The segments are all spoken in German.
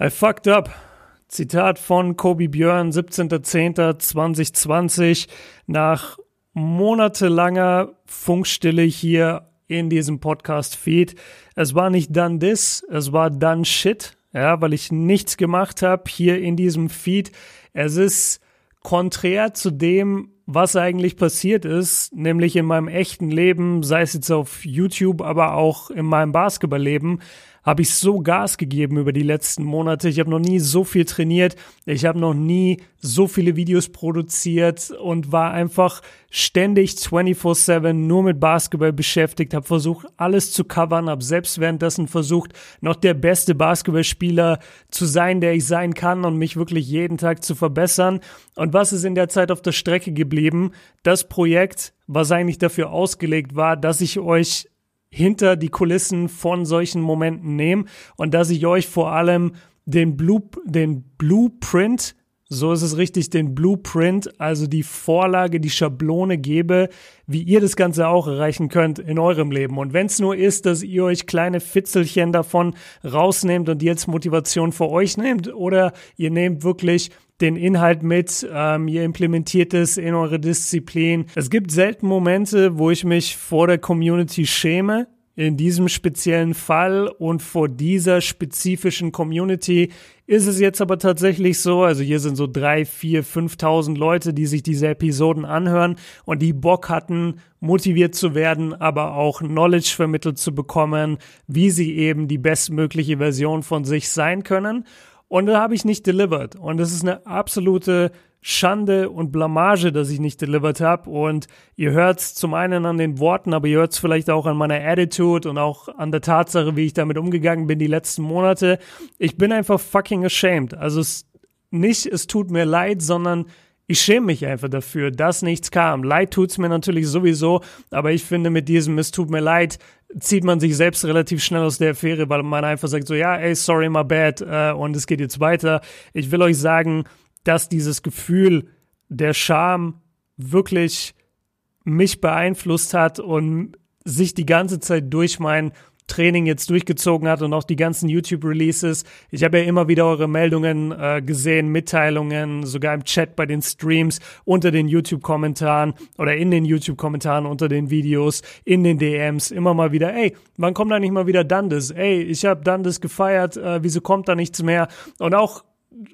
I fucked up. Zitat von Kobe Björn, 17.10.2020, nach monatelanger Funkstille hier in diesem Podcast-Feed. Es war nicht done this, es war done shit, ja, weil ich nichts gemacht habe hier in diesem Feed. Es ist konträr zu dem, was eigentlich passiert ist, nämlich in meinem echten Leben, sei es jetzt auf YouTube, aber auch in meinem Basketballleben, habe ich so Gas gegeben über die letzten Monate. Ich habe noch nie so viel trainiert. Ich habe noch nie so viele Videos produziert und war einfach ständig 24/7 nur mit Basketball beschäftigt, habe versucht, alles zu covern, habe selbst währenddessen versucht, noch der beste Basketballspieler zu sein, der ich sein kann und mich wirklich jeden Tag zu verbessern. Und was ist in der Zeit auf der Strecke geblieben? Das Projekt, was eigentlich dafür ausgelegt war, dass ich euch hinter die Kulissen von solchen Momenten nehme und dass ich euch vor allem den, Blue, den Blueprint, so ist es richtig, den Blueprint, also die Vorlage, die Schablone gebe, wie ihr das Ganze auch erreichen könnt in eurem Leben. Und wenn es nur ist, dass ihr euch kleine Fitzelchen davon rausnehmt und jetzt Motivation für euch nehmt oder ihr nehmt wirklich den Inhalt mit, ähm, ihr implementiert es in eure Disziplin. Es gibt selten Momente, wo ich mich vor der Community schäme. In diesem speziellen Fall und vor dieser spezifischen Community ist es jetzt aber tatsächlich so, also hier sind so drei, vier, fünftausend Leute, die sich diese Episoden anhören und die Bock hatten, motiviert zu werden, aber auch Knowledge vermittelt zu bekommen, wie sie eben die bestmögliche Version von sich sein können. Und da habe ich nicht delivered. Und es ist eine absolute Schande und Blamage, dass ich nicht delivered habe. Und ihr hört es zum einen an den Worten, aber ihr hört es vielleicht auch an meiner Attitude und auch an der Tatsache, wie ich damit umgegangen bin die letzten Monate. Ich bin einfach fucking ashamed. Also es nicht, es tut mir leid, sondern ich schäme mich einfach dafür, dass nichts kam. Leid tut's mir natürlich sowieso, aber ich finde mit diesem Es tut mir leid, zieht man sich selbst relativ schnell aus der Affäre, weil man einfach sagt so, ja, ey, sorry, my bad, äh, und es geht jetzt weiter. Ich will euch sagen, dass dieses Gefühl der Scham wirklich mich beeinflusst hat und sich die ganze Zeit durch mein Training jetzt durchgezogen hat und auch die ganzen YouTube-Releases. Ich habe ja immer wieder eure Meldungen äh, gesehen, Mitteilungen, sogar im Chat bei den Streams, unter den YouTube-Kommentaren oder in den YouTube-Kommentaren unter den Videos, in den DMs, immer mal wieder, ey, wann kommt da nicht mal wieder Dundes? Ey, ich habe Dundes gefeiert, äh, wieso kommt da nichts mehr? Und auch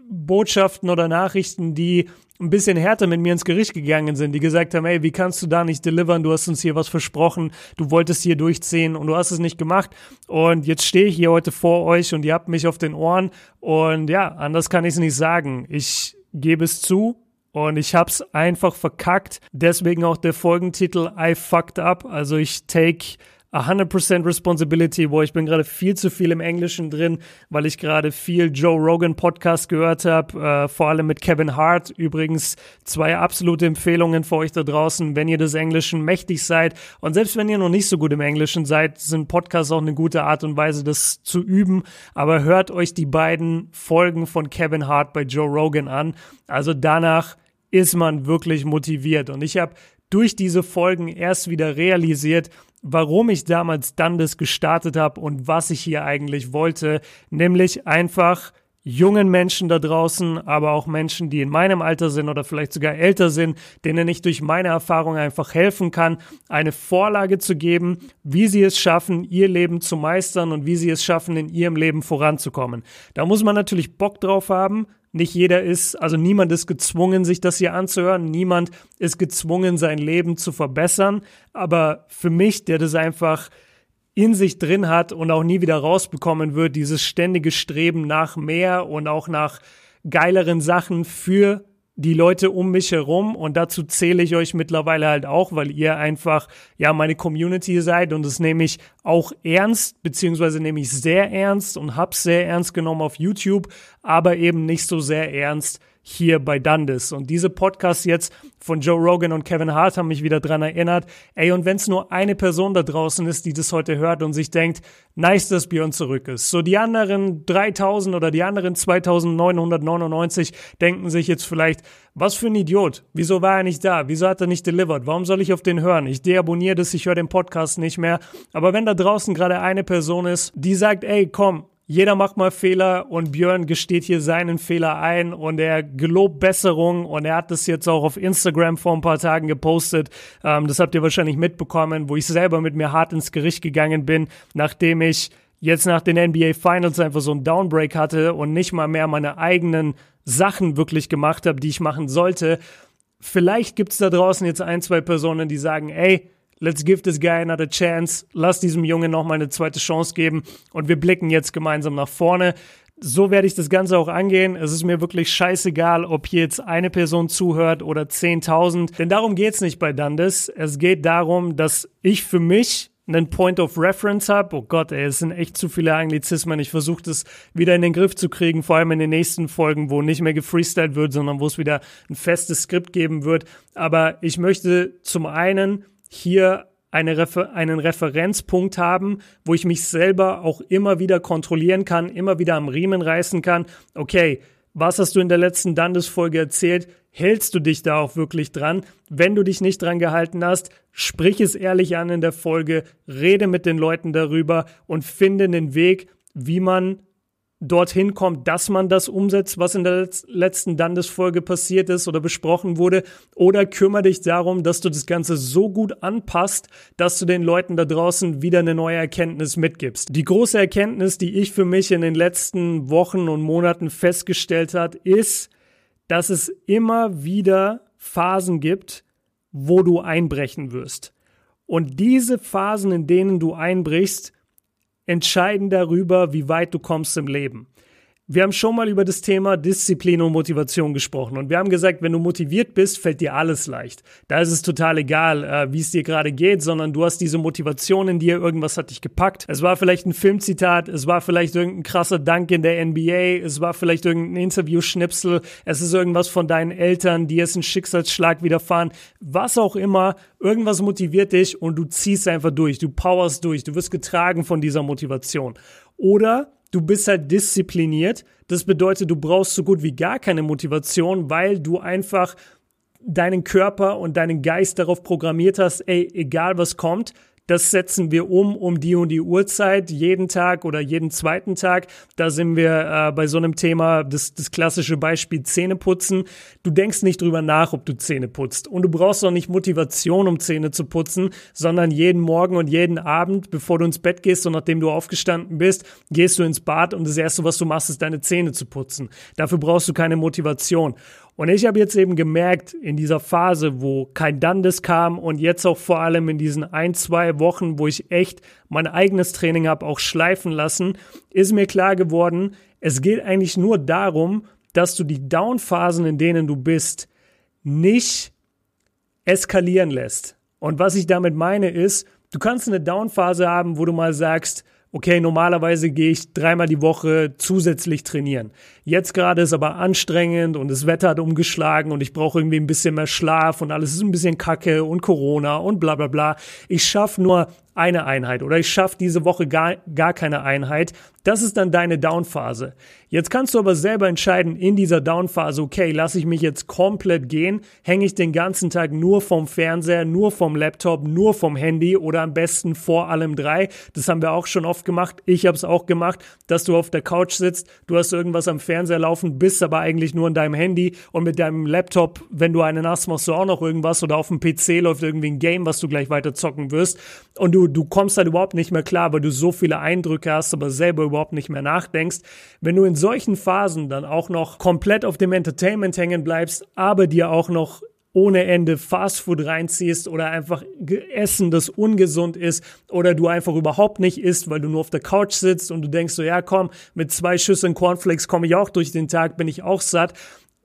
Botschaften oder Nachrichten, die ein bisschen härter mit mir ins Gericht gegangen sind, die gesagt haben, ey, wie kannst du da nicht delivern? Du hast uns hier was versprochen, du wolltest hier durchziehen und du hast es nicht gemacht. Und jetzt stehe ich hier heute vor euch und ihr habt mich auf den Ohren. Und ja, anders kann ich es nicht sagen. Ich gebe es zu, und ich hab's einfach verkackt. Deswegen auch der Folgentitel I fucked up. Also ich take 100% Responsibility, wo ich bin gerade viel zu viel im Englischen drin, weil ich gerade viel Joe Rogan Podcast gehört habe, äh, vor allem mit Kevin Hart. Übrigens zwei absolute Empfehlungen für euch da draußen, wenn ihr des Englischen mächtig seid. Und selbst wenn ihr noch nicht so gut im Englischen seid, sind Podcasts auch eine gute Art und Weise, das zu üben. Aber hört euch die beiden Folgen von Kevin Hart bei Joe Rogan an. Also danach ist man wirklich motiviert. Und ich habe durch diese Folgen erst wieder realisiert, warum ich damals Dundas gestartet habe und was ich hier eigentlich wollte, nämlich einfach jungen Menschen da draußen, aber auch Menschen, die in meinem Alter sind oder vielleicht sogar älter sind, denen ich durch meine Erfahrung einfach helfen kann, eine Vorlage zu geben, wie sie es schaffen, ihr Leben zu meistern und wie sie es schaffen, in ihrem Leben voranzukommen. Da muss man natürlich Bock drauf haben, nicht jeder ist, also niemand ist gezwungen, sich das hier anzuhören. Niemand ist gezwungen, sein Leben zu verbessern. Aber für mich, der das einfach in sich drin hat und auch nie wieder rausbekommen wird, dieses ständige Streben nach mehr und auch nach geileren Sachen für die Leute um mich herum und dazu zähle ich euch mittlerweile halt auch, weil ihr einfach ja meine Community seid und das nehme ich auch ernst, beziehungsweise nehme ich sehr ernst und hab's sehr ernst genommen auf YouTube, aber eben nicht so sehr ernst hier bei Dundas. Und diese Podcasts jetzt von Joe Rogan und Kevin Hart haben mich wieder dran erinnert. Ey, und wenn es nur eine Person da draußen ist, die das heute hört und sich denkt, nice, dass Björn zurück ist. So die anderen 3000 oder die anderen 2999 denken sich jetzt vielleicht, was für ein Idiot. Wieso war er nicht da? Wieso hat er nicht delivered? Warum soll ich auf den hören? Ich deabonniere das, ich höre den Podcast nicht mehr. Aber wenn da draußen gerade eine Person ist, die sagt, ey, komm, jeder macht mal Fehler und Björn gesteht hier seinen Fehler ein und er gelobt Besserung und er hat das jetzt auch auf Instagram vor ein paar Tagen gepostet. Ähm, das habt ihr wahrscheinlich mitbekommen, wo ich selber mit mir hart ins Gericht gegangen bin, nachdem ich jetzt nach den NBA Finals einfach so einen Downbreak hatte und nicht mal mehr meine eigenen Sachen wirklich gemacht habe, die ich machen sollte. Vielleicht gibt's da draußen jetzt ein, zwei Personen, die sagen, ey, let's give this guy another chance, lass diesem Jungen noch mal eine zweite Chance geben und wir blicken jetzt gemeinsam nach vorne. So werde ich das Ganze auch angehen. Es ist mir wirklich scheißegal, ob hier jetzt eine Person zuhört oder 10.000. Denn darum geht's nicht bei Dundas. Es geht darum, dass ich für mich einen Point of Reference habe. Oh Gott, ey, es sind echt zu viele Anglizismen. Ich versuche das wieder in den Griff zu kriegen, vor allem in den nächsten Folgen, wo nicht mehr gefreestylt wird, sondern wo es wieder ein festes Skript geben wird. Aber ich möchte zum einen hier eine Refer einen Referenzpunkt haben, wo ich mich selber auch immer wieder kontrollieren kann, immer wieder am Riemen reißen kann. Okay, was hast du in der letzten Dandesfolge erzählt? Hältst du dich da auch wirklich dran? Wenn du dich nicht dran gehalten hast, sprich es ehrlich an in der Folge, rede mit den Leuten darüber und finde einen Weg, wie man dorthin kommt, dass man das umsetzt, was in der letzten Landesfolge passiert ist oder besprochen wurde, oder kümmere dich darum, dass du das Ganze so gut anpasst, dass du den Leuten da draußen wieder eine neue Erkenntnis mitgibst. Die große Erkenntnis, die ich für mich in den letzten Wochen und Monaten festgestellt hat, ist, dass es immer wieder Phasen gibt, wo du einbrechen wirst. Und diese Phasen, in denen du einbrichst, entscheiden darüber, wie weit du kommst im Leben. Wir haben schon mal über das Thema Disziplin und Motivation gesprochen und wir haben gesagt, wenn du motiviert bist, fällt dir alles leicht. Da ist es total egal, äh, wie es dir gerade geht, sondern du hast diese Motivation in dir, irgendwas hat dich gepackt. Es war vielleicht ein Filmzitat, es war vielleicht irgendein krasser Dank in der NBA, es war vielleicht irgendein Interview-Schnipsel, es ist irgendwas von deinen Eltern, die es einen Schicksalsschlag widerfahren, was auch immer, irgendwas motiviert dich und du ziehst einfach durch, du powerst durch, du wirst getragen von dieser Motivation. Oder du bist halt diszipliniert. Das bedeutet, du brauchst so gut wie gar keine Motivation, weil du einfach deinen Körper und deinen Geist darauf programmiert hast, ey, egal was kommt, das setzen wir um um die und die Uhrzeit, jeden Tag oder jeden zweiten Tag. Da sind wir äh, bei so einem Thema, das, das klassische Beispiel Zähne putzen. Du denkst nicht drüber nach, ob du Zähne putzt. Und du brauchst auch nicht Motivation, um Zähne zu putzen, sondern jeden Morgen und jeden Abend, bevor du ins Bett gehst und nachdem du aufgestanden bist, gehst du ins Bad und das Erste, was du machst, ist deine Zähne zu putzen. Dafür brauchst du keine Motivation. Und ich habe jetzt eben gemerkt, in dieser Phase, wo kein Dandes kam und jetzt auch vor allem in diesen ein, zwei Wochen, wo ich echt mein eigenes Training habe auch schleifen lassen, ist mir klar geworden, es geht eigentlich nur darum, dass du die Downphasen, in denen du bist, nicht eskalieren lässt. Und was ich damit meine ist, du kannst eine Downphase haben, wo du mal sagst, okay, normalerweise gehe ich dreimal die Woche zusätzlich trainieren. Jetzt gerade ist aber anstrengend und das Wetter hat umgeschlagen und ich brauche irgendwie ein bisschen mehr Schlaf und alles ist ein bisschen kacke und Corona und bla bla bla. Ich schaffe nur eine Einheit oder ich schaffe diese Woche gar, gar keine Einheit. Das ist dann deine Downphase. Jetzt kannst du aber selber entscheiden in dieser Downphase, okay, lasse ich mich jetzt komplett gehen, hänge ich den ganzen Tag nur vom Fernseher, nur vom Laptop, nur vom Handy oder am besten vor allem drei. Das haben wir auch schon oft gemacht. Ich habe es auch gemacht, dass du auf der Couch sitzt, du hast irgendwas am Fernseher laufen, bist aber eigentlich nur in deinem Handy und mit deinem Laptop, wenn du einen hast, machst du auch noch irgendwas oder auf dem PC läuft irgendwie ein Game, was du gleich weiter zocken wirst und du du, kommst halt überhaupt nicht mehr klar, weil du so viele Eindrücke hast, aber selber überhaupt nicht mehr nachdenkst. Wenn du in solchen Phasen dann auch noch komplett auf dem Entertainment hängen bleibst, aber dir auch noch ohne Ende Fastfood reinziehst oder einfach Essen, das ungesund ist oder du einfach überhaupt nicht isst, weil du nur auf der Couch sitzt und du denkst so, ja komm, mit zwei Schüsseln Cornflakes komme ich auch durch den Tag, bin ich auch satt.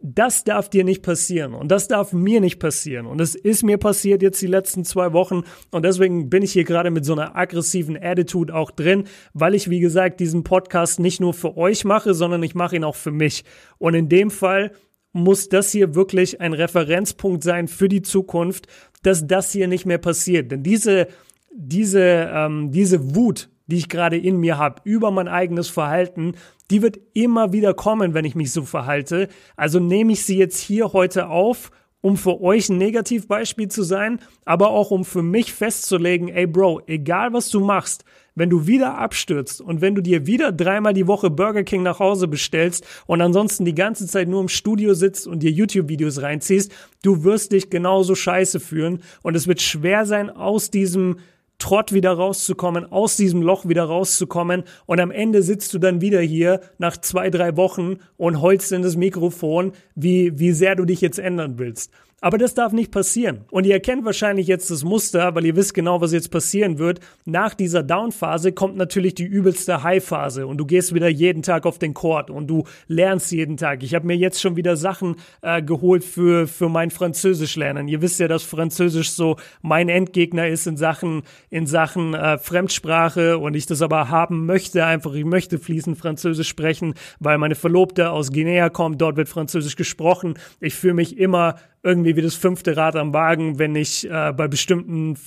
Das darf dir nicht passieren und das darf mir nicht passieren und es ist mir passiert jetzt die letzten zwei Wochen und deswegen bin ich hier gerade mit so einer aggressiven Attitude auch drin, weil ich wie gesagt diesen Podcast nicht nur für euch mache, sondern ich mache ihn auch für mich. Und in dem Fall muss das hier wirklich ein Referenzpunkt sein für die Zukunft, dass das hier nicht mehr passiert, denn diese diese ähm, diese Wut die ich gerade in mir habe, über mein eigenes Verhalten, die wird immer wieder kommen, wenn ich mich so verhalte. Also nehme ich sie jetzt hier heute auf um für euch ein Negativbeispiel zu sein, aber auch um für mich festzulegen, ey Bro, egal was du machst, wenn du wieder abstürzt und wenn du dir wieder dreimal die Woche Burger King nach Hause bestellst und ansonsten die ganze Zeit nur im Studio sitzt und dir YouTube-Videos reinziehst, du wirst dich genauso scheiße fühlen und es wird schwer sein, aus diesem Trott wieder rauszukommen, aus diesem Loch wieder rauszukommen und am Ende sitzt du dann wieder hier nach zwei, drei Wochen und heulst in das Mikrofon, wie, wie sehr du dich jetzt ändern willst. Aber das darf nicht passieren. Und ihr erkennt wahrscheinlich jetzt das Muster, weil ihr wisst genau, was jetzt passieren wird. Nach dieser Down-Phase kommt natürlich die übelste High-Phase und du gehst wieder jeden Tag auf den Court und du lernst jeden Tag. Ich habe mir jetzt schon wieder Sachen äh, geholt für, für mein Französisch lernen. Ihr wisst ja, dass Französisch so mein Endgegner ist in Sachen, in Sachen äh, Fremdsprache und ich das aber haben möchte einfach. Ich möchte fließend Französisch sprechen, weil meine Verlobte aus Guinea kommt. Dort wird Französisch gesprochen. Ich fühle mich immer irgendwie wie das fünfte Rad am Wagen, wenn ich äh, bei bestimmten,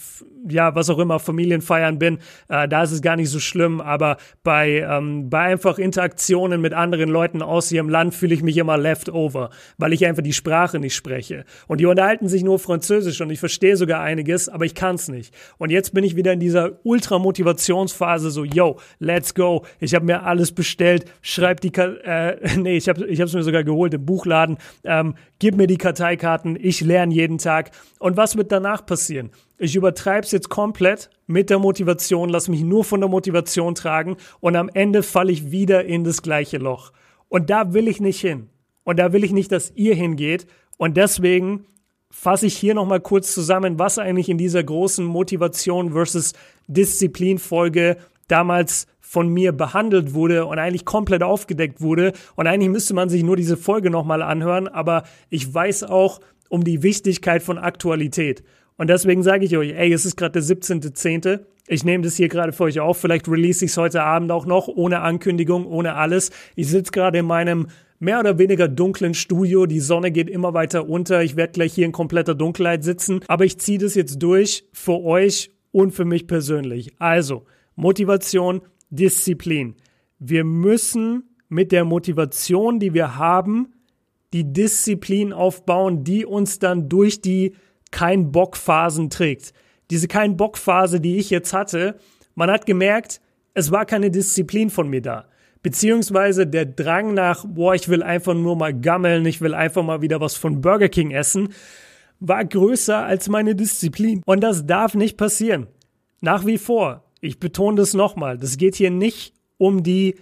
ja, was auch immer, Familienfeiern bin. Äh, da ist es gar nicht so schlimm, aber bei, ähm, bei einfach Interaktionen mit anderen Leuten aus ihrem Land fühle ich mich immer left over, weil ich einfach die Sprache nicht spreche. Und die unterhalten sich nur Französisch und ich verstehe sogar einiges, aber ich kann es nicht. Und jetzt bin ich wieder in dieser Ultra-Motivationsphase, so, yo, let's go. Ich habe mir alles bestellt, schreib die, äh, nee, ich habe es mir sogar geholt im Buchladen, ähm, gib mir die Karteikarte Monaten, ich lerne jeden Tag. Und was wird danach passieren? Ich übertreibe es jetzt komplett mit der Motivation, lass mich nur von der Motivation tragen und am Ende falle ich wieder in das gleiche Loch. Und da will ich nicht hin. Und da will ich nicht, dass ihr hingeht. Und deswegen fasse ich hier nochmal kurz zusammen, was eigentlich in dieser großen Motivation versus Disziplin Folge damals von mir behandelt wurde und eigentlich komplett aufgedeckt wurde. Und eigentlich müsste man sich nur diese Folge nochmal anhören, aber ich weiß auch um die Wichtigkeit von Aktualität. Und deswegen sage ich euch, ey, es ist gerade der 17.10. Ich nehme das hier gerade für euch auf. Vielleicht release ich es heute Abend auch noch, ohne Ankündigung, ohne alles. Ich sitze gerade in meinem mehr oder weniger dunklen Studio. Die Sonne geht immer weiter unter. Ich werde gleich hier in kompletter Dunkelheit sitzen. Aber ich ziehe das jetzt durch für euch und für mich persönlich. Also, Motivation, Disziplin. Wir müssen mit der Motivation, die wir haben, die Disziplin aufbauen, die uns dann durch die kein Bock Phasen trägt. Diese kein Bock Phase, die ich jetzt hatte, man hat gemerkt, es war keine Disziplin von mir da. Beziehungsweise der Drang nach, boah, ich will einfach nur mal gammeln, ich will einfach mal wieder was von Burger King essen, war größer als meine Disziplin. Und das darf nicht passieren. Nach wie vor ich betone das nochmal, das geht hier nicht um die,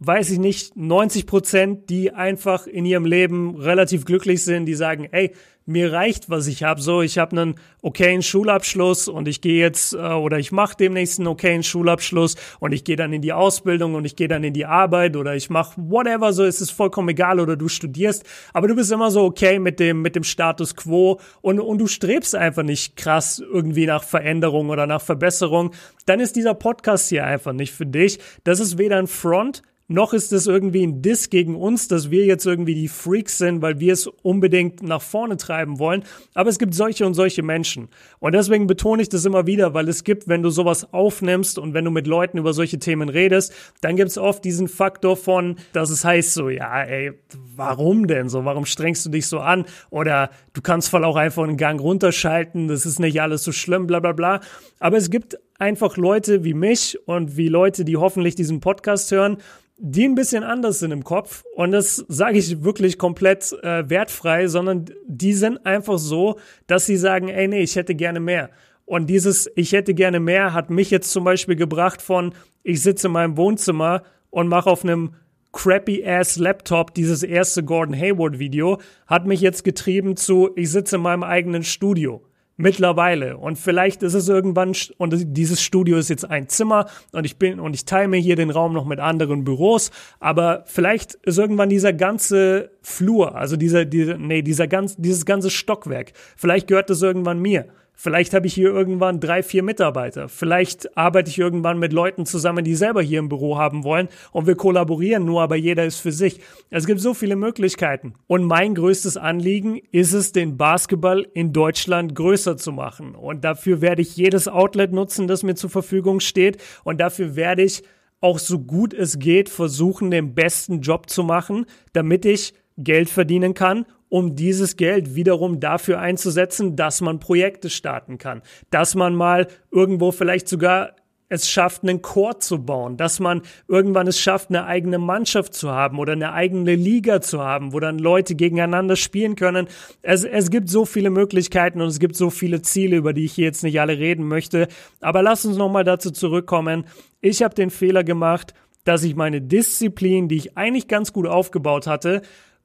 weiß ich nicht, 90 Prozent, die einfach in ihrem Leben relativ glücklich sind, die sagen, ey, mir reicht, was ich habe. So, ich habe einen okayen Schulabschluss und ich gehe jetzt äh, oder ich mache demnächst einen okayen Schulabschluss und ich gehe dann in die Ausbildung und ich gehe dann in die Arbeit oder ich mache whatever, so ist es vollkommen egal oder du studierst, aber du bist immer so okay mit dem mit dem Status quo und und du strebst einfach nicht krass irgendwie nach Veränderung oder nach Verbesserung, dann ist dieser Podcast hier einfach nicht für dich. Das ist weder ein Front noch ist es irgendwie ein Diss gegen uns, dass wir jetzt irgendwie die Freaks sind, weil wir es unbedingt nach vorne treiben wollen. Aber es gibt solche und solche Menschen. Und deswegen betone ich das immer wieder, weil es gibt, wenn du sowas aufnimmst und wenn du mit Leuten über solche Themen redest, dann gibt es oft diesen Faktor von, dass es heißt so, ja, ey, warum denn so? Warum strengst du dich so an? Oder du kannst voll auch einfach einen Gang runterschalten, das ist nicht alles so schlimm, bla bla bla. Aber es gibt einfach Leute wie mich und wie Leute, die hoffentlich diesen Podcast hören, die ein bisschen anders sind im Kopf. Und das sage ich wirklich komplett äh, wertfrei, sondern die sind einfach so, dass sie sagen, ey, nee, ich hätte gerne mehr. Und dieses Ich hätte gerne mehr hat mich jetzt zum Beispiel gebracht von, ich sitze in meinem Wohnzimmer und mache auf einem crappy ass Laptop dieses erste Gordon Hayward Video, hat mich jetzt getrieben zu, ich sitze in meinem eigenen Studio. Mittlerweile. Und vielleicht ist es irgendwann, und dieses Studio ist jetzt ein Zimmer und ich bin, und ich teile mir hier den Raum noch mit anderen Büros, aber vielleicht ist irgendwann dieser ganze Flur, also dieser, dieser, nee, dieser ganz, dieses ganze Stockwerk, vielleicht gehört das irgendwann mir. Vielleicht habe ich hier irgendwann drei, vier Mitarbeiter. Vielleicht arbeite ich irgendwann mit Leuten zusammen, die selber hier im Büro haben wollen und wir kollaborieren nur, aber jeder ist für sich. Es gibt so viele Möglichkeiten. Und mein größtes Anliegen ist es, den Basketball in Deutschland größer zu machen. Und dafür werde ich jedes Outlet nutzen, das mir zur Verfügung steht. Und dafür werde ich auch so gut es geht versuchen, den besten Job zu machen, damit ich Geld verdienen kann um dieses Geld wiederum dafür einzusetzen, dass man Projekte starten kann, dass man mal irgendwo vielleicht sogar es schafft, einen Chor zu bauen, dass man irgendwann es schafft, eine eigene Mannschaft zu haben oder eine eigene Liga zu haben, wo dann Leute gegeneinander spielen können. Es, es gibt so viele Möglichkeiten und es gibt so viele Ziele, über die ich hier jetzt nicht alle reden möchte. Aber lass uns nochmal dazu zurückkommen. Ich habe den Fehler gemacht, dass ich meine Disziplin, die ich eigentlich ganz gut aufgebaut hatte,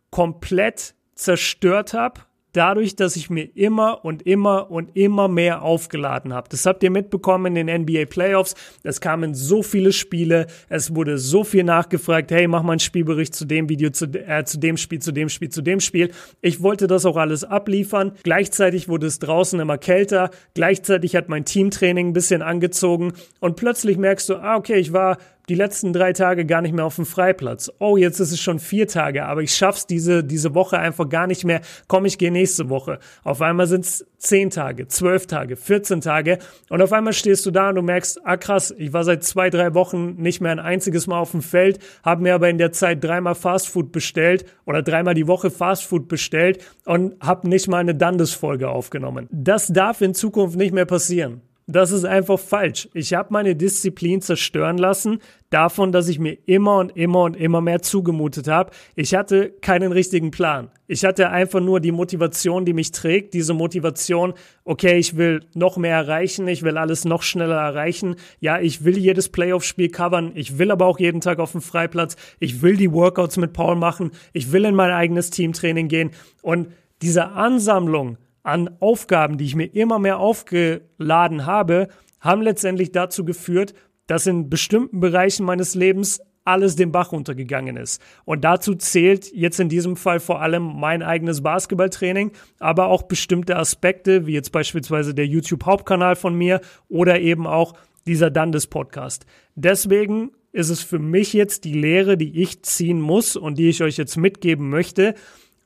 komplett zerstört habe dadurch, dass ich mir immer und immer und immer mehr aufgeladen habe. Das habt ihr mitbekommen in den NBA Playoffs. Es kamen so viele Spiele, es wurde so viel nachgefragt, hey, mach mal einen Spielbericht zu dem Video, zu, äh, zu dem Spiel, zu dem Spiel, zu dem Spiel. Ich wollte das auch alles abliefern. Gleichzeitig wurde es draußen immer kälter. Gleichzeitig hat mein Teamtraining ein bisschen angezogen und plötzlich merkst du, ah, okay, ich war die letzten drei Tage gar nicht mehr auf dem Freiplatz. Oh, jetzt ist es schon vier Tage, aber ich schaff's diese, diese Woche einfach gar nicht mehr. Komm, ich gehe nächste Woche. Auf einmal sind's zehn Tage, zwölf Tage, 14 Tage und auf einmal stehst du da und du merkst, ah krass, ich war seit zwei, drei Wochen nicht mehr ein einziges Mal auf dem Feld, habe mir aber in der Zeit dreimal Fastfood bestellt oder dreimal die Woche Fastfood bestellt und habe nicht mal eine Dandes-Folge aufgenommen. Das darf in Zukunft nicht mehr passieren. Das ist einfach falsch. Ich habe meine Disziplin zerstören lassen, davon, dass ich mir immer und immer und immer mehr zugemutet habe. Ich hatte keinen richtigen Plan. Ich hatte einfach nur die Motivation, die mich trägt. Diese Motivation, okay, ich will noch mehr erreichen, ich will alles noch schneller erreichen. Ja, ich will jedes Playoff-Spiel covern. Ich will aber auch jeden Tag auf dem Freiplatz. Ich will die Workouts mit Paul machen. Ich will in mein eigenes Teamtraining gehen. Und diese Ansammlung an Aufgaben, die ich mir immer mehr aufgeladen habe, haben letztendlich dazu geführt, dass in bestimmten Bereichen meines Lebens alles den Bach runtergegangen ist. Und dazu zählt jetzt in diesem Fall vor allem mein eigenes Basketballtraining, aber auch bestimmte Aspekte, wie jetzt beispielsweise der YouTube-Hauptkanal von mir oder eben auch dieser Dandes-Podcast. Deswegen ist es für mich jetzt die Lehre, die ich ziehen muss und die ich euch jetzt mitgeben möchte.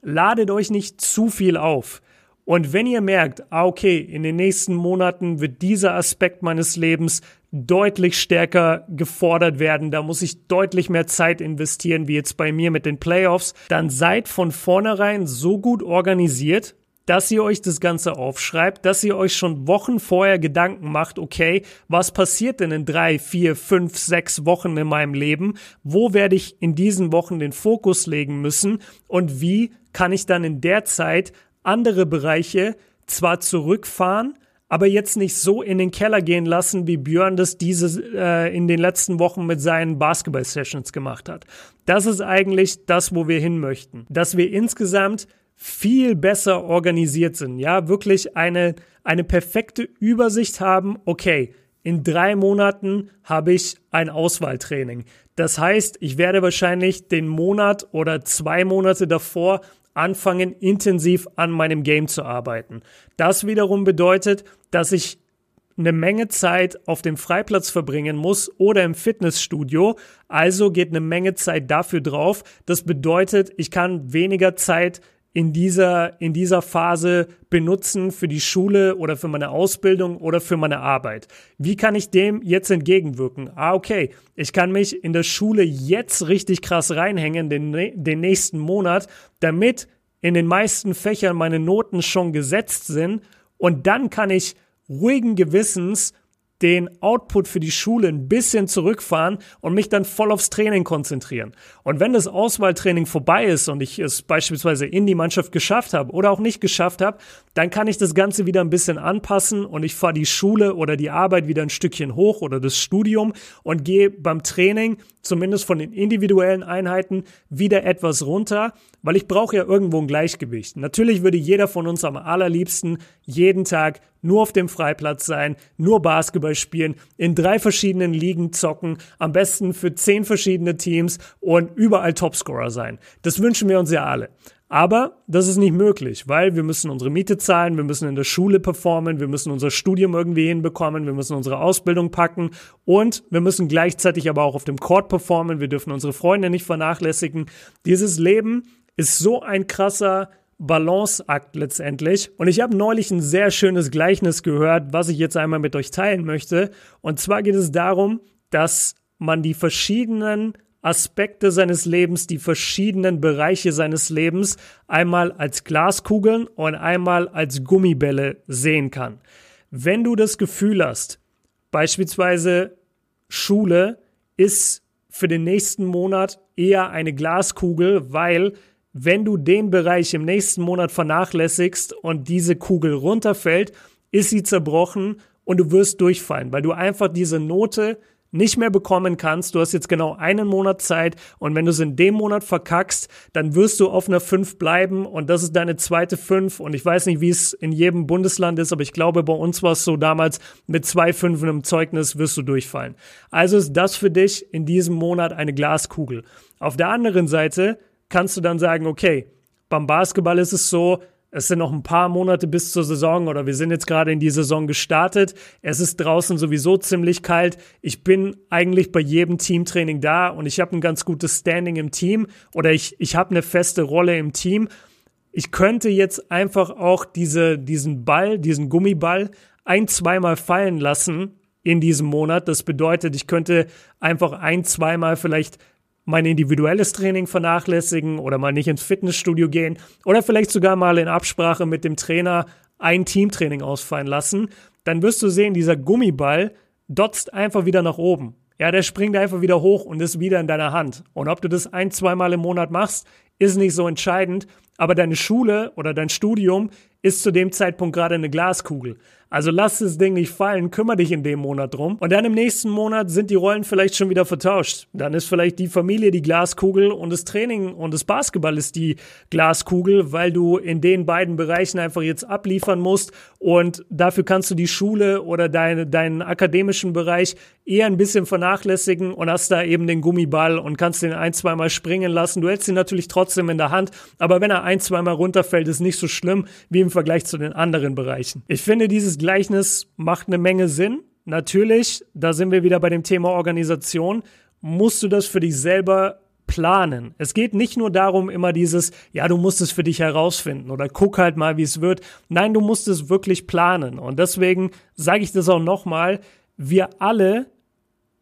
Ladet euch nicht zu viel auf. Und wenn ihr merkt, ah, okay, in den nächsten Monaten wird dieser Aspekt meines Lebens deutlich stärker gefordert werden, da muss ich deutlich mehr Zeit investieren, wie jetzt bei mir mit den Playoffs, dann seid von vornherein so gut organisiert, dass ihr euch das Ganze aufschreibt, dass ihr euch schon Wochen vorher Gedanken macht, okay, was passiert denn in drei, vier, fünf, sechs Wochen in meinem Leben? Wo werde ich in diesen Wochen den Fokus legen müssen? Und wie kann ich dann in der Zeit andere Bereiche zwar zurückfahren, aber jetzt nicht so in den Keller gehen lassen, wie Björn das diese äh, in den letzten Wochen mit seinen Basketball-Sessions gemacht hat. Das ist eigentlich das, wo wir hin möchten. Dass wir insgesamt viel besser organisiert sind. Ja, wirklich eine, eine perfekte Übersicht haben. Okay, in drei Monaten habe ich ein Auswahltraining. Das heißt, ich werde wahrscheinlich den Monat oder zwei Monate davor anfangen, intensiv an meinem Game zu arbeiten. Das wiederum bedeutet, dass ich eine Menge Zeit auf dem Freiplatz verbringen muss oder im Fitnessstudio. Also geht eine Menge Zeit dafür drauf. Das bedeutet, ich kann weniger Zeit in dieser, in dieser Phase benutzen für die Schule oder für meine Ausbildung oder für meine Arbeit. Wie kann ich dem jetzt entgegenwirken? Ah, okay, ich kann mich in der Schule jetzt richtig krass reinhängen, den, den nächsten Monat, damit in den meisten Fächern meine Noten schon gesetzt sind und dann kann ich ruhigen Gewissens den Output für die Schule ein bisschen zurückfahren und mich dann voll aufs Training konzentrieren. Und wenn das Auswahltraining vorbei ist und ich es beispielsweise in die Mannschaft geschafft habe oder auch nicht geschafft habe, dann kann ich das Ganze wieder ein bisschen anpassen und ich fahre die Schule oder die Arbeit wieder ein Stückchen hoch oder das Studium und gehe beim Training, zumindest von den individuellen Einheiten, wieder etwas runter, weil ich brauche ja irgendwo ein Gleichgewicht. Natürlich würde jeder von uns am allerliebsten jeden Tag nur auf dem Freiplatz sein, nur Basketball spielen, in drei verschiedenen Ligen zocken, am besten für zehn verschiedene Teams und überall Topscorer sein. Das wünschen wir uns ja alle. Aber das ist nicht möglich, weil wir müssen unsere Miete zahlen, wir müssen in der Schule performen, wir müssen unser Studium irgendwie hinbekommen, wir müssen unsere Ausbildung packen und wir müssen gleichzeitig aber auch auf dem Court performen, wir dürfen unsere Freunde nicht vernachlässigen. Dieses Leben ist so ein krasser Balanceakt letztendlich. Und ich habe neulich ein sehr schönes Gleichnis gehört, was ich jetzt einmal mit euch teilen möchte. Und zwar geht es darum, dass man die verschiedenen Aspekte seines Lebens, die verschiedenen Bereiche seines Lebens einmal als Glaskugeln und einmal als Gummibälle sehen kann. Wenn du das Gefühl hast, beispielsweise Schule ist für den nächsten Monat eher eine Glaskugel, weil wenn du den Bereich im nächsten Monat vernachlässigst und diese Kugel runterfällt, ist sie zerbrochen und du wirst durchfallen, weil du einfach diese Note nicht mehr bekommen kannst. Du hast jetzt genau einen Monat Zeit und wenn du es in dem Monat verkackst, dann wirst du auf einer 5 bleiben und das ist deine zweite 5 und ich weiß nicht, wie es in jedem Bundesland ist, aber ich glaube, bei uns war es so damals, mit zwei Fünfen im Zeugnis wirst du durchfallen. Also ist das für dich in diesem Monat eine Glaskugel. Auf der anderen Seite kannst du dann sagen, okay, beim Basketball ist es so, es sind noch ein paar Monate bis zur Saison oder wir sind jetzt gerade in die Saison gestartet. Es ist draußen sowieso ziemlich kalt. Ich bin eigentlich bei jedem Teamtraining da und ich habe ein ganz gutes Standing im Team oder ich, ich habe eine feste Rolle im Team. Ich könnte jetzt einfach auch diese, diesen Ball, diesen Gummiball ein, zweimal fallen lassen in diesem Monat. Das bedeutet, ich könnte einfach ein, zweimal vielleicht mein individuelles Training vernachlässigen oder mal nicht ins Fitnessstudio gehen oder vielleicht sogar mal in Absprache mit dem Trainer ein Teamtraining ausfallen lassen, dann wirst du sehen, dieser Gummiball dotzt einfach wieder nach oben. Ja, der springt einfach wieder hoch und ist wieder in deiner Hand. Und ob du das ein, zweimal im Monat machst, ist nicht so entscheidend, aber deine Schule oder dein Studium ist zu dem Zeitpunkt gerade eine Glaskugel. Also lass das Ding nicht fallen, kümmere dich in dem Monat drum. Und dann im nächsten Monat sind die Rollen vielleicht schon wieder vertauscht. Dann ist vielleicht die Familie die Glaskugel und das Training und das Basketball ist die Glaskugel, weil du in den beiden Bereichen einfach jetzt abliefern musst und dafür kannst du die Schule oder deine, deinen akademischen Bereich eher ein bisschen vernachlässigen und hast da eben den Gummiball und kannst den ein, zweimal springen lassen. Du hältst ihn natürlich trotzdem in der Hand, aber wenn er ein, zweimal runterfällt, ist nicht so schlimm wie im Vergleich zu den anderen Bereichen. Ich finde, dieses Gleichnis macht eine Menge Sinn. Natürlich, da sind wir wieder bei dem Thema Organisation, musst du das für dich selber planen. Es geht nicht nur darum, immer dieses, ja, du musst es für dich herausfinden oder guck halt mal, wie es wird. Nein, du musst es wirklich planen. Und deswegen sage ich das auch nochmal, wir alle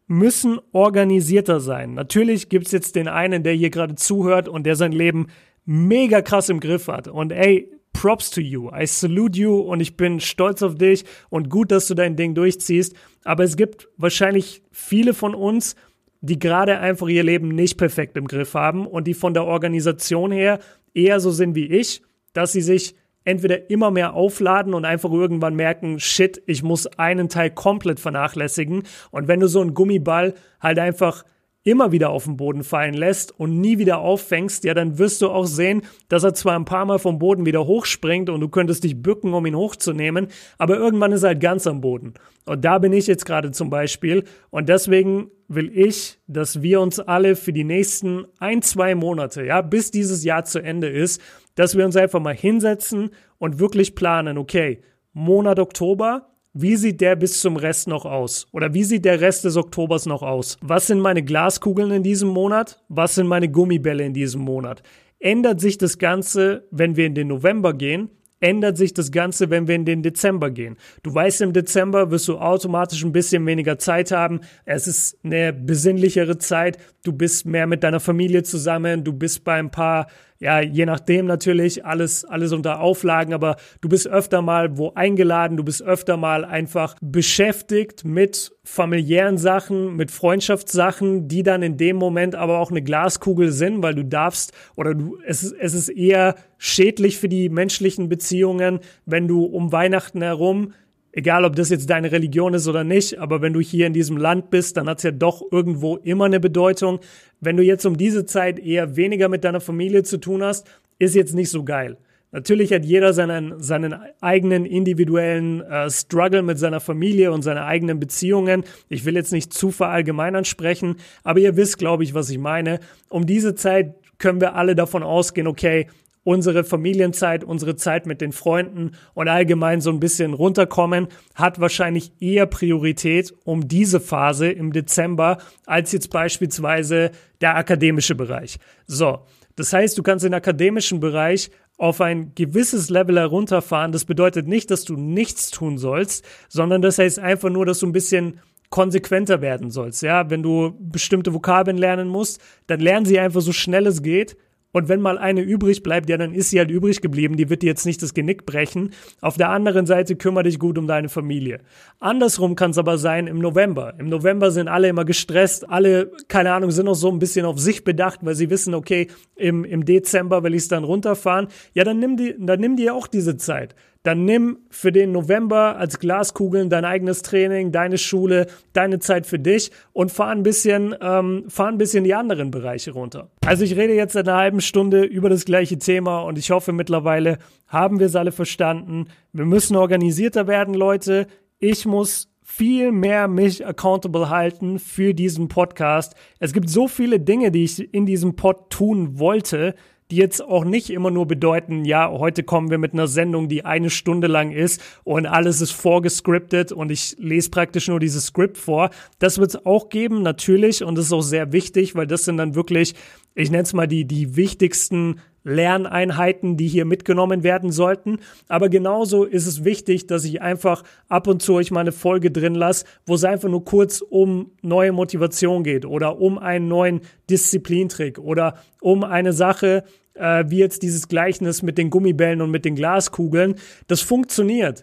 müssen organisierter sein. Natürlich gibt's jetzt den einen, der hier gerade zuhört und der sein Leben mega krass im Griff hat. Und ey, Props to you. I salute you und ich bin stolz auf dich und gut, dass du dein Ding durchziehst. Aber es gibt wahrscheinlich viele von uns, die gerade einfach ihr Leben nicht perfekt im Griff haben und die von der Organisation her eher so sind wie ich, dass sie sich entweder immer mehr aufladen und einfach irgendwann merken, shit, ich muss einen Teil komplett vernachlässigen. Und wenn du so einen Gummiball halt einfach immer wieder auf den Boden fallen lässt und nie wieder auffängst, ja, dann wirst du auch sehen, dass er zwar ein paar Mal vom Boden wieder hochspringt und du könntest dich bücken, um ihn hochzunehmen, aber irgendwann ist er halt ganz am Boden. Und da bin ich jetzt gerade zum Beispiel. Und deswegen will ich, dass wir uns alle für die nächsten ein, zwei Monate, ja, bis dieses Jahr zu Ende ist, dass wir uns einfach mal hinsetzen und wirklich planen, okay, Monat Oktober, wie sieht der bis zum Rest noch aus? Oder wie sieht der Rest des Oktobers noch aus? Was sind meine Glaskugeln in diesem Monat? Was sind meine Gummibälle in diesem Monat? Ändert sich das Ganze, wenn wir in den November gehen? ändert sich das Ganze, wenn wir in den Dezember gehen. Du weißt, im Dezember wirst du automatisch ein bisschen weniger Zeit haben. Es ist eine besinnlichere Zeit. Du bist mehr mit deiner Familie zusammen. Du bist bei ein paar ja, je nachdem natürlich, alles, alles unter Auflagen, aber du bist öfter mal wo eingeladen, du bist öfter mal einfach beschäftigt mit familiären Sachen, mit Freundschaftssachen, die dann in dem Moment aber auch eine Glaskugel sind, weil du darfst oder du, es, es ist eher schädlich für die menschlichen Beziehungen, wenn du um Weihnachten herum egal ob das jetzt deine Religion ist oder nicht, aber wenn du hier in diesem Land bist, dann hat es ja doch irgendwo immer eine Bedeutung. Wenn du jetzt um diese Zeit eher weniger mit deiner Familie zu tun hast, ist jetzt nicht so geil. Natürlich hat jeder seinen, seinen eigenen individuellen äh, Struggle mit seiner Familie und seine eigenen Beziehungen. Ich will jetzt nicht zu verallgemeinern sprechen, aber ihr wisst, glaube ich, was ich meine. Um diese Zeit können wir alle davon ausgehen, okay, unsere Familienzeit, unsere Zeit mit den Freunden und allgemein so ein bisschen runterkommen, hat wahrscheinlich eher Priorität um diese Phase im Dezember als jetzt beispielsweise der akademische Bereich. So. Das heißt, du kannst den akademischen Bereich auf ein gewisses Level herunterfahren. Das bedeutet nicht, dass du nichts tun sollst, sondern das heißt einfach nur, dass du ein bisschen konsequenter werden sollst. Ja, wenn du bestimmte Vokabeln lernen musst, dann lern sie einfach so schnell es geht und wenn mal eine übrig bleibt, ja, dann ist sie halt übrig geblieben. Die wird dir jetzt nicht das Genick brechen. Auf der anderen Seite kümmere dich gut um deine Familie. Andersrum kann es aber sein im November. Im November sind alle immer gestresst. Alle, keine Ahnung, sind auch so ein bisschen auf sich bedacht, weil sie wissen, okay, im, im Dezember will ich es dann runterfahren. Ja, dann nimm, die, dann nimm dir auch diese Zeit dann nimm für den November als Glaskugeln dein eigenes Training, deine Schule, deine Zeit für dich und fahr ein bisschen, ähm, fahr ein bisschen die anderen Bereiche runter. Also ich rede jetzt seit einer halben Stunde über das gleiche Thema und ich hoffe mittlerweile haben wir es alle verstanden. Wir müssen organisierter werden, Leute. Ich muss viel mehr mich accountable halten für diesen Podcast. Es gibt so viele Dinge, die ich in diesem Pod tun wollte, die jetzt auch nicht immer nur bedeuten, ja, heute kommen wir mit einer Sendung, die eine Stunde lang ist und alles ist vorgescriptet und ich lese praktisch nur dieses Skript vor. Das wird es auch geben, natürlich, und das ist auch sehr wichtig, weil das sind dann wirklich, ich nenne es mal die, die wichtigsten Lerneinheiten, die hier mitgenommen werden sollten. Aber genauso ist es wichtig, dass ich einfach ab und zu euch mal eine Folge drin lasse, wo es einfach nur kurz um neue Motivation geht oder um einen neuen Disziplintrick oder um eine Sache, äh, wie jetzt dieses Gleichnis mit den Gummibällen und mit den Glaskugeln. Das funktioniert.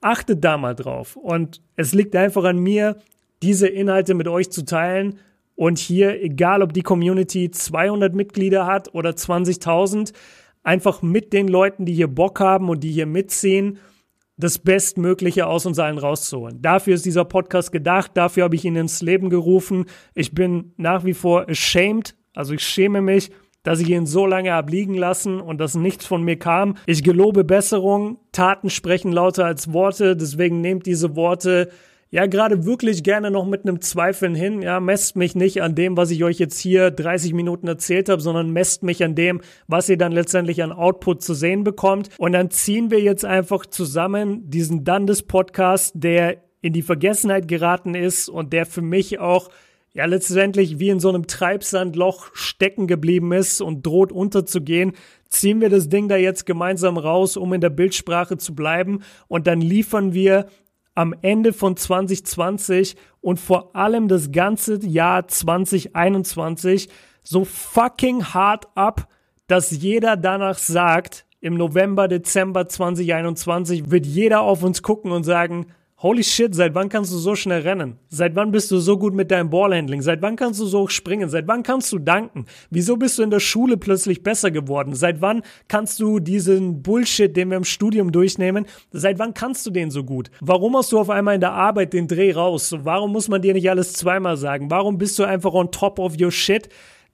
Achtet da mal drauf. Und es liegt einfach an mir, diese Inhalte mit euch zu teilen und hier, egal ob die Community 200 Mitglieder hat oder 20.000, einfach mit den Leuten, die hier Bock haben und die hier mitziehen, das Bestmögliche aus uns allen rauszuholen. Dafür ist dieser Podcast gedacht, dafür habe ich ihn ins Leben gerufen. Ich bin nach wie vor ashamed, also ich schäme mich, dass ich ihn so lange habe liegen lassen und dass nichts von mir kam. Ich gelobe Besserung, Taten sprechen lauter als Worte, deswegen nehmt diese Worte ja gerade wirklich gerne noch mit einem Zweifeln hin. Ja, messt mich nicht an dem, was ich euch jetzt hier 30 Minuten erzählt habe, sondern messt mich an dem, was ihr dann letztendlich an Output zu sehen bekommt. Und dann ziehen wir jetzt einfach zusammen diesen Dandes-Podcast, der in die Vergessenheit geraten ist und der für mich auch ja letztendlich wie in so einem Treibsandloch stecken geblieben ist und droht unterzugehen, ziehen wir das Ding da jetzt gemeinsam raus, um in der Bildsprache zu bleiben und dann liefern wir am Ende von 2020 und vor allem das ganze Jahr 2021 so fucking hart ab, dass jeder danach sagt, im November, Dezember 2021 wird jeder auf uns gucken und sagen, Holy shit, seit wann kannst du so schnell rennen? Seit wann bist du so gut mit deinem Ballhandling? Seit wann kannst du so hoch springen? Seit wann kannst du danken? Wieso bist du in der Schule plötzlich besser geworden? Seit wann kannst du diesen Bullshit, den wir im Studium durchnehmen, seit wann kannst du den so gut? Warum hast du auf einmal in der Arbeit den Dreh raus? warum muss man dir nicht alles zweimal sagen? Warum bist du einfach on top of your shit?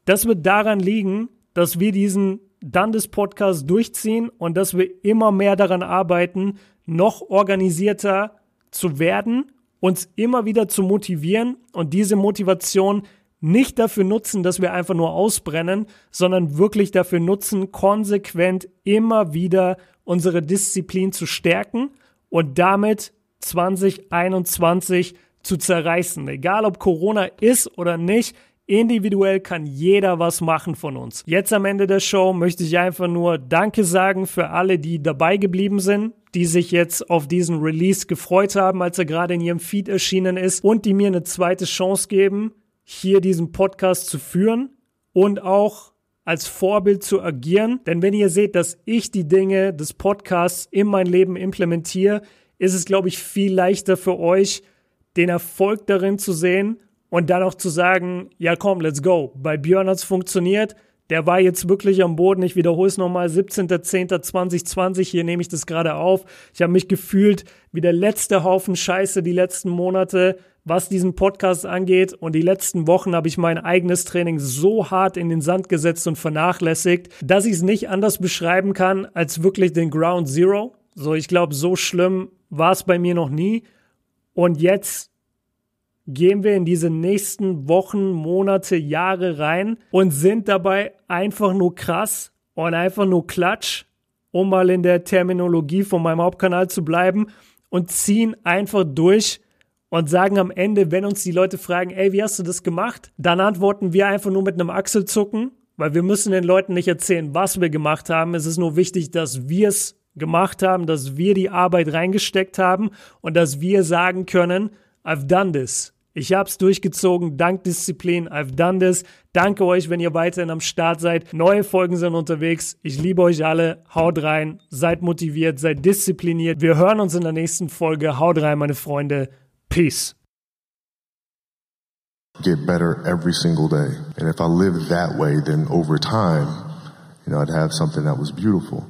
Das wird daran liegen, dass wir diesen Dundes Podcast durchziehen und dass wir immer mehr daran arbeiten, noch organisierter zu werden, uns immer wieder zu motivieren und diese Motivation nicht dafür nutzen, dass wir einfach nur ausbrennen, sondern wirklich dafür nutzen, konsequent immer wieder unsere Disziplin zu stärken und damit 2021 zu zerreißen. Egal ob Corona ist oder nicht, individuell kann jeder was machen von uns. Jetzt am Ende der Show möchte ich einfach nur Danke sagen für alle, die dabei geblieben sind, die sich jetzt auf diesen Release gefreut haben, als er gerade in ihrem Feed erschienen ist und die mir eine zweite Chance geben, hier diesen Podcast zu führen und auch als Vorbild zu agieren. Denn wenn ihr seht, dass ich die Dinge des Podcasts in mein Leben implementiere, ist es, glaube ich, viel leichter für euch, den Erfolg darin zu sehen und dann auch zu sagen, ja komm, let's go. Bei Björn hat's funktioniert der war jetzt wirklich am Boden. Ich wiederhole es nochmal, 17.10.2020, hier nehme ich das gerade auf. Ich habe mich gefühlt wie der letzte Haufen Scheiße die letzten Monate, was diesen Podcast angeht. Und die letzten Wochen habe ich mein eigenes Training so hart in den Sand gesetzt und vernachlässigt, dass ich es nicht anders beschreiben kann als wirklich den Ground Zero. So, ich glaube, so schlimm war es bei mir noch nie. Und jetzt gehen wir in diese nächsten Wochen, Monate, Jahre rein und sind dabei einfach nur krass und einfach nur klatsch, um mal in der Terminologie von meinem Hauptkanal zu bleiben und ziehen einfach durch und sagen am Ende, wenn uns die Leute fragen, ey, wie hast du das gemacht? Dann antworten wir einfach nur mit einem Achselzucken, weil wir müssen den Leuten nicht erzählen, was wir gemacht haben. Es ist nur wichtig, dass wir es gemacht haben, dass wir die Arbeit reingesteckt haben und dass wir sagen können, I've done this. Ich hab's durchgezogen, dank Disziplin. I've done this. Danke euch, wenn ihr weiterhin am Start seid. Neue Folgen sind unterwegs. Ich liebe euch alle. Haut rein, seid motiviert, seid diszipliniert. Wir hören uns in der nächsten Folge. Haut rein, meine Freunde. Peace. Get better every single day. And if I lived that way, then over time, you know, I'd have something that was beautiful.